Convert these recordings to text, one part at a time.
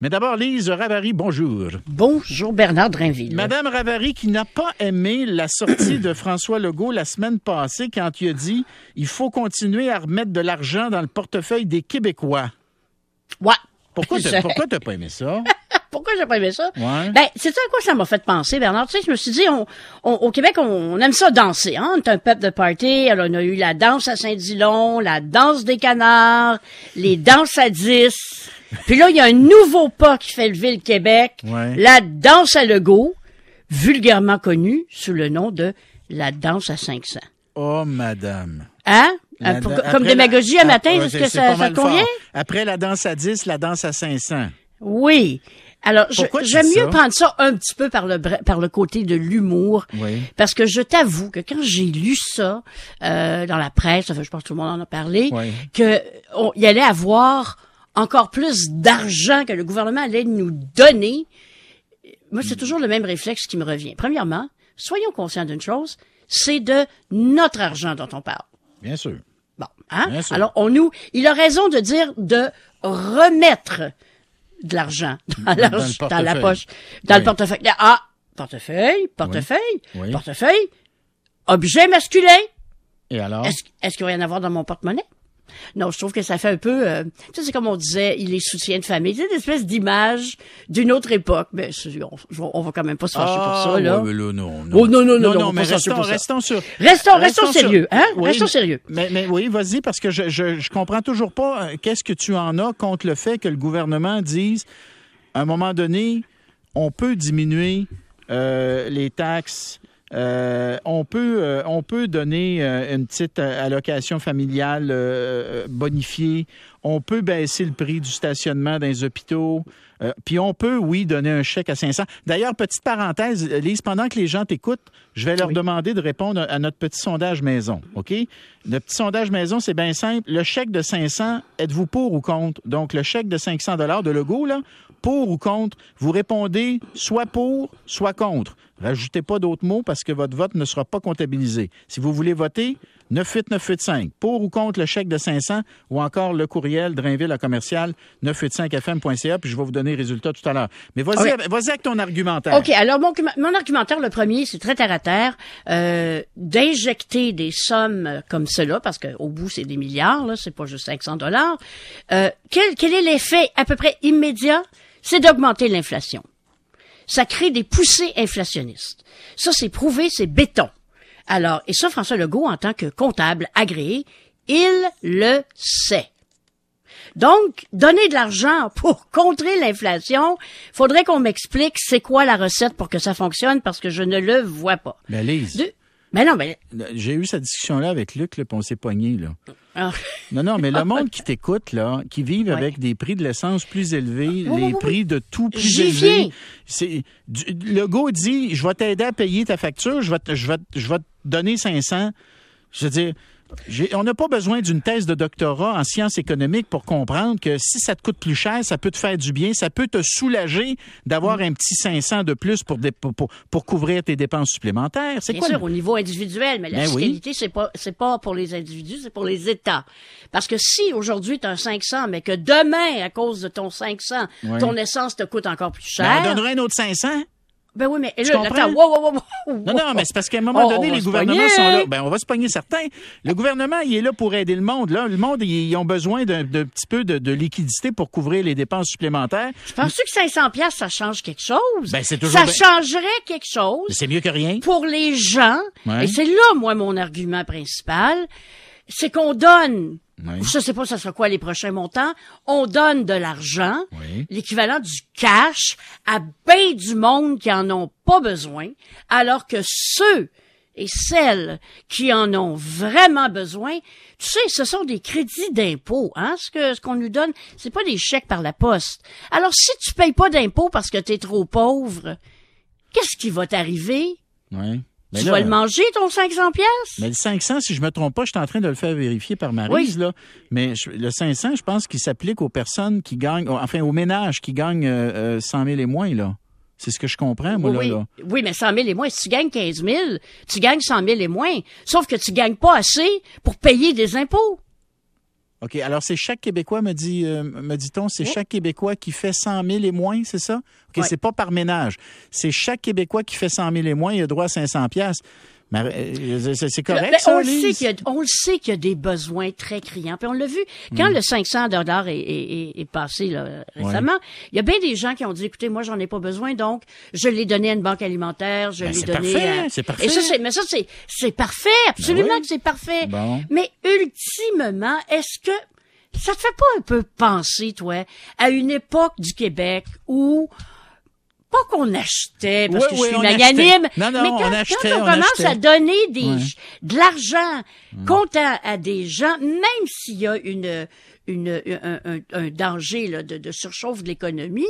Mais d'abord, Lise Ravary, bonjour. Bonjour Bernard Drinville. Madame Ravary qui n'a pas aimé la sortie de François Legault la semaine passée quand il a dit il faut continuer à remettre de l'argent dans le portefeuille des Québécois. Ouais. Pourquoi t'as, pourquoi t'as pas aimé ça? Pourquoi j'ai pas aimé ça? Ouais. Ben, c'est ça à quoi ça m'a fait penser, Bernard? Tu sais, je me suis dit, on, on- au Québec, on, on aime ça danser, hein? On est un peuple de party. Alors, on a eu la danse à Saint-Dilon, la danse des canards, les danses à 10. Puis là, il y a un nouveau pas qui fait lever le Québec. Ouais. La danse à Legault, vulgairement connue sous le nom de la danse à 500. Oh, madame. Hein? La- Euh, pour- comme la- démagogie à Ah, matin, ouais, est-ce que ça, ça convient? Après la danse à 10, la danse à 500. Oui. Alors, j'aime mieux prendre ça un petit peu par le par le côté de l'humour, Oui. parce que je t'avoue que quand j'ai lu ça euh, dans la presse, enfin, je pense que tout le monde en a parlé, Oui. que on, il allait avoir encore plus d'argent que le gouvernement allait nous donner. Moi, Hmm. c'est toujours le même réflexe qui me revient. Premièrement, soyons conscients d'une chose, c'est de notre argent dont on parle. Bien sûr. Bon, hein? Bien sûr. Alors, on nous, il a raison de dire de remettre de l'argent dans, la- Dans le dans la portefeuille. poche, dans Oui. le portefeuille. Ah, portefeuille, portefeuille, Oui. portefeuille, objet masculin. Et alors? Est-ce est-ce qu'il va y en avoir dans mon porte-monnaie? Non, je trouve que ça fait un peu, euh, tu sais, c'est comme on disait, il est soutien de famille. C'est une espèce d'image d'une autre époque. Mais on, on va quand même pas se fâcher pour ça, là. Ah, ouais, mais là, non, Oh, non, non, non, non, on non, mais restons, restons sur. Restons, restons, sérieux, hein? Oui, restons mais- sérieux. Mais, mais oui, vas-y, parce que je, je, je comprends toujours pas euh, qu'est-ce que tu en as contre le fait que le gouvernement dise, à un moment donné, on peut diminuer euh, les taxes. Euh, on peut euh, on peut donner euh, une petite allocation familiale bonifiée. On peut baisser le prix du stationnement dans les hôpitaux. Puis on peut, oui, donner un chèque à 500. D'ailleurs, petite parenthèse, Lise, pendant que les gens t'écoutent, je vais leur Oui. demander de répondre à notre petit sondage maison, OK? Le petit sondage maison, c'est bien simple. Le chèque de 500, êtes-vous pour ou contre? Donc, le chèque de 500 de Legault, là, pour ou contre, vous répondez soit pour, soit contre. Rajoutez pas d'autres mots parce que votre vote ne sera pas comptabilisé. Si vous voulez voter, 98985. Pour ou contre le chèque de 500 ou encore le courriel Drainville à commercial 985fm.ca puis je vais vous donner les résultats tout à l'heure. Mais vas-y, Oui. avec- vas-y avec ton argumentaire. OK, alors mon, mon argumentaire, le premier, c'est très terre à terre, euh, d'injecter des sommes comme cela, parce qu'au bout, c'est des milliards, là, c'est pas juste 500 dollars. Euh, quel, quel est l'effet à peu près immédiat? C'est d'augmenter l'inflation. Ça crée des poussées inflationnistes. Ça, c'est prouvé, c'est béton. Alors, et ça, François Legault, en tant que comptable agréé, il le sait. Donc, donner de l'argent pour contrer l'inflation, faudrait qu'on m'explique c'est quoi la recette pour que ça fonctionne parce que je ne le vois pas. Mais Lise, De- Mais non, mais j'ai eu cette discussion-là avec Luc, là, puis on s'est pogné, là. ah, Non, non, mais le monde qui t'écoute, là, qui vivent Ouais. avec des prix de l'essence plus élevés, Oui, les oui, oui. prix de tout plus élevés. C'est, le gars dit, je vais t'aider à payer ta facture, je vais te, je vais, je vais te donner 500. Je veux dire, on n'a pas besoin d'une thèse de doctorat en sciences économiques pour comprendre que si ça te coûte plus cher, ça peut te faire du bien, ça peut te soulager Mm. d'avoir un petit 500 de plus pour, couvrir tes dépenses supplémentaires. C'est quoi? sûr, le- au niveau individuel, mais la Ben oui. fiscalité, c'est pas c'est pas pour les individus, c'est pour les États. Parce que si aujourd'hui tu as un 500, mais que demain, à cause de ton 500, Ouais. ton essence te coûte encore plus Ben, cher, on donnerait un autre 500? Ben oui, mais là, attends, wow, wow, wow, wow, Non, non, mais c'est parce qu'à un moment Oh, donné, les gouvernements pogner. sont là. Ben, on va se pogner certains. Le gouvernement, il est là pour aider le monde. Là. Le monde, ils, ont besoin d'un petit peu de, de liquidité pour couvrir les dépenses supplémentaires. Penses-tu que 500 pièces ça change quelque chose? Ben, c'est toujours Ça changerait quelque chose C'est mieux que rien. pour les gens. Ouais. Et c'est là, moi, mon argument principal. C'est qu'on donne, Ouais. je sais pas ça sera quoi les prochains montants, on donne de l'argent, Oui. l'équivalent du cash, à bien du monde qui en ont pas besoin, alors que ceux et celles qui en ont vraiment besoin, tu sais, ce sont des crédits d'impôt, hein, ce que ce qu'on nous donne, c'est pas des chèques par la poste. Alors si tu payes pas d'impôt parce que tu es trop pauvre, qu'est-ce qui va t'arriver? Mais Tu là, vas le manger ton 500 pièces Mais le 500, si je me trompe pas, je suis en train de le faire vérifier par Maryse, là. Mais je- le 500, je pense qu'il s'applique aux personnes qui gagnent, enfin, aux ménages qui gagnent euh, euh, 100 000 et moins, là. C'est ce que je comprends, moi, oui, là, là. oui, mais 100 000 et moins. Si tu gagnes 15 000, tu gagnes 100 000 et moins. Sauf que tu gagnes pas assez pour payer des impôts. OK. Alors, c'est chaque Québécois, me, dit, euh, me dit-on, c'est chaque Québécois qui fait 100 000 et moins, c'est ça? OK, Ouais. c'est pas par ménage. C'est chaque Québécois qui fait 100 000 et moins, il a droit à 500 piastres. Euh, c'est, correct, Ben, ça, on, le sait qu'il y a, on le sait qu'il y a des besoins très criants. Puis on l'a vu, Mm. quand le 500 dollars est, est- est- est passé là, récemment, il y a bien des gens qui ont dit, écoutez, moi, j'en ai pas besoin, donc je l'ai donné à une banque alimentaire, je Ben, l'ai c'est donné parfait, à... c'est parfait. Et ça, c'est, mais ça, c'est, c'est parfait, absolument Ben oui. que c'est parfait. Bon. Mais ultimement, est-ce que ça te fait pas un peu penser, toi, à une époque du Québec où pas qu'on achetait parce que je suis magnanime, achetait. Non, non, mais on quand, achetait, quand on, on commence achetait. à donner des, Ouais. de l'argent comptant à des gens, même s'il y a une, une, un, un- un danger là, de, de surchauffe de l'économie,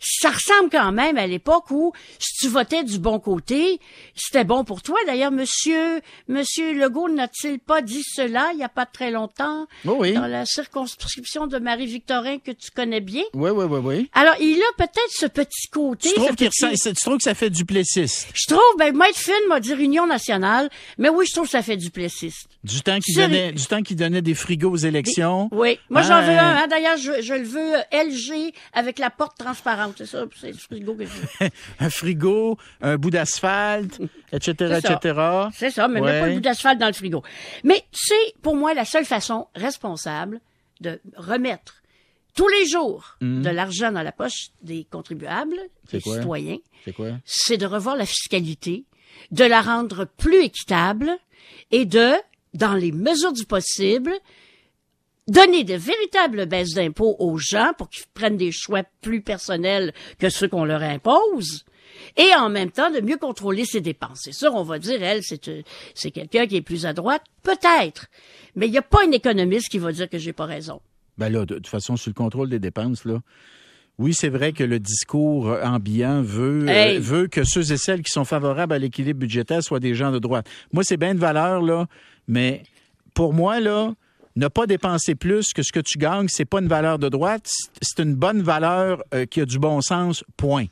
ça ressemble quand même à l'époque où si tu votais du bon côté, c'était bon pour toi. D'ailleurs, monsieur, monsieur Legault n'a-t-il pas dit cela il n'y a pas très longtemps? Oui, oui. dans la circonscription de Marie-Victorin que tu connais bien? Oui, oui, oui, oui. Alors, il a peut-être ce petit côté. Tu trouves, petit- tu trouves que ça fait duplessiste? Je trouve, ben, Maître Finn m'a dit Union nationale, mais oui, je trouve que ça fait duplessiste. Du temps qu'il donnait, du temps qu'il donnait des frigos aux élections. Oui. Moi, j'en veux un, hein. D'ailleurs, je, je le veux euh, LG avec la porte transparente. C'est ça, c'est le frigo que je veux. un frigo, un bout d'asphalte, etc., C'est ça. etc. C'est ça, mais Ouais. mets pas le bout d'asphalte dans le frigo. Mais c'est, pour moi, la seule façon responsable de remettre tous les jours de l'argent dans la poche des contribuables, des quoi? citoyens, C'est quoi? c'est de revoir la fiscalité, de la rendre plus équitable et de, dans les mesures du possible, donner de véritables baisses d'impôts aux gens pour qu'ils prennent des choix plus personnels que ceux qu'on leur impose. Et en même temps, de mieux contrôler ses dépenses. C'est sûr, on va dire, elle, c'est, euh, c'est quelqu'un qui est plus à droite. Peut-être. Mais il n'y a pas un économiste qui va dire que j'ai pas raison. Ben là, de toute façon, sur le contrôle des dépenses, là. Oui, c'est vrai que le discours euh, ambiant veut, euh, veut que ceux et celles qui sont favorables à l'équilibre budgétaire soient des gens de droite. Moi, c'est bien de valeur, là, mais pour moi, là, ne pas dépenser plus que ce que tu gagnes, c'est pas une valeur de droite, c'est- une bonne valeur euh, qui a du bon sens, point.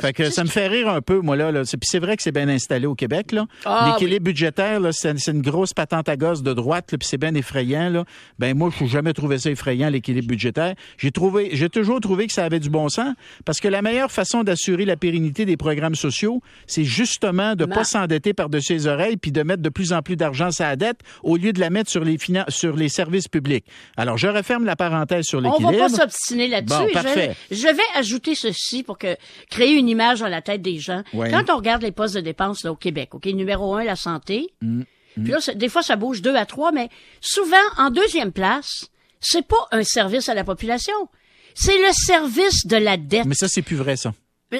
Fait que ça me fait rire un peu, moi, là. là. C'est- Puis c'est vrai que c'est bien installé au Québec, là. Ah, L'équilibre budgétaire, là, c'est c'est une grosse patente à gosse de droite, là, puis c'est bien effrayant, là. Ben, moi, je n'ai jamais trouvé ça effrayant, l'équilibre budgétaire. J'ai trouvé, j'ai toujours trouvé que ça avait du bon sens, parce que la meilleure façon d'assurer la pérennité des programmes sociaux, c'est justement de Ma- pas s'endetter par-dessus les oreilles, puis de mettre de plus en plus d'argent sur la dette, au lieu de la mettre sur les finan- sur les services publics. Alors, je referme la parenthèse sur On va l'équilibre. pas s'obstiner là-dessus. Bon. Je, vais ajouter ceci pour que créer une image dans la tête des gens. Ouais. Quand on regarde les postes de dépenses là, au Québec, ok, numéro un, la santé. Mm, Puis là, des fois, ça bouge deux à trois, mais souvent, en deuxième place, c'est pas un service à la population. C'est le service de la dette. Mais ça, c'est plus vrai, ça.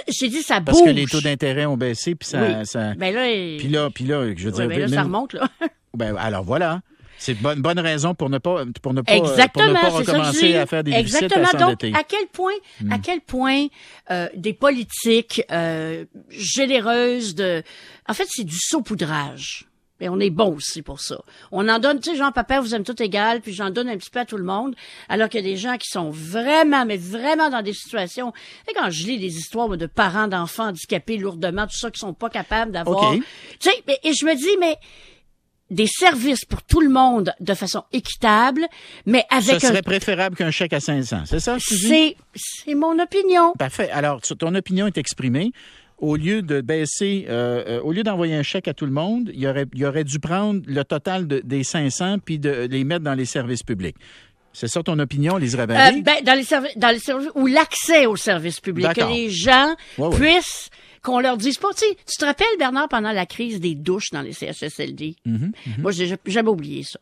J'ai dit ça Parce bouge. que les taux d'intérêt ont baissé, puis ça, Oui. ça- Ben là, Puis là, puis là, je veux Ouais, dire, ben là, ça remonte, là. Ben, alors voilà. C'est une bonne, bonne raison pour ne pas, pour ne pas, pour ne pas recommencer à faire des Exactement. à Donc. Hmm. à quel point, à quel point euh, des politiques euh, généreuses de, en fait, c'est du saupoudrage. Et on est bon aussi pour ça. On en donne, tu sais, Jean Papa, vous aimez tout égal, puis j'en donne un petit peu à tout le monde, alors qu'il y a des gens qui sont vraiment, mais vraiment dans des situations. Et quand je lis des histoires de parents d'enfants handicapés lourdement, tout ça, qui sont pas capables d'avoir. OK. Tu sais, mais- et je me dis, mais des services pour tout le monde de façon équitable, mais Ce avec un serait préférable qu'un chèque à 500. C'est ça, c'est, c'est mon opinion. Parfait. Alors, ton opinion est exprimée. Au lieu de baisser, euh, euh, au lieu d'envoyer un chèque à tout le monde, il aurait, il aurait dû prendre le total de- des 500 puis de les mettre dans les services publics. C'est ça ton opinion, Lise Euh, ben, dans les services, dans les services, ou l'accès aux services publics, que les gens Ouais, ouais. puissent, qu'on leur dise pas, tu sais, tu te rappelles, Bernard, pendant la crise des douches dans les CHSLD? Mm-hmm, Moi, j'ai jamais oublié ça.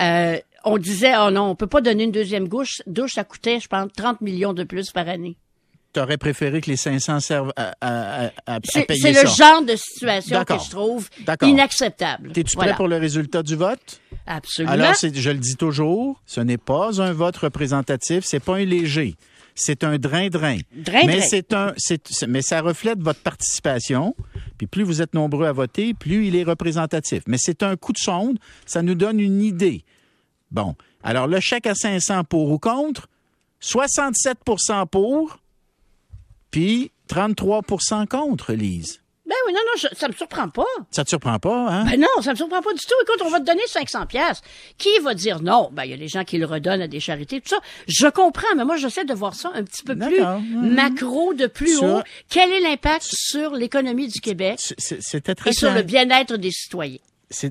Euh, on disait, oh non, on peut pas donner une deuxième douche, douche, ça coûtait, je pense, 30 millions de plus par année. Tu aurais préféré que les 500 servent à, à- à- payer c'est le genre de situation que je trouve inacceptable. T'es-tu prêt Voilà. pour le résultat du vote? Absolument. Alors, je le dis toujours, ce n'est pas un vote représentatif, c'est pas un léger. C'est un drain-drain. Mais c'est un, mais ça reflète votre participation. Puis plus vous êtes nombreux à voter, plus il est représentatif. Mais c'est un coup de sonde. Ça nous donne une idée. Bon. Alors, le chèque à 500 pour ou contre, 67% pour, puis 33% contre, Lise. Oui, non, non, je- ça me surprend pas. Ça te surprend pas, hein? Ben non, ça me surprend pas du tout. Écoute, on va te donner 500 pièces. Qui va dire non? Ben, il y a des gens qui le redonnent à des charités, tout ça. Je comprends, mais moi, j'essaie de voir ça un petit peu plus. Mhm. macro, de plus Sur- haut. Quel est l'impact sur l'économie du Québec C'était très et sur clair. le bien-être des citoyens?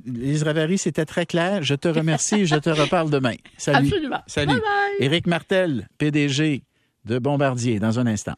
Lise Ravary, c'était très clair. Je te remercie et je te reparle demain. Salut. Absolument. Salut. Bye bye. Éric Martel, PDG de Bombardier, dans un instant.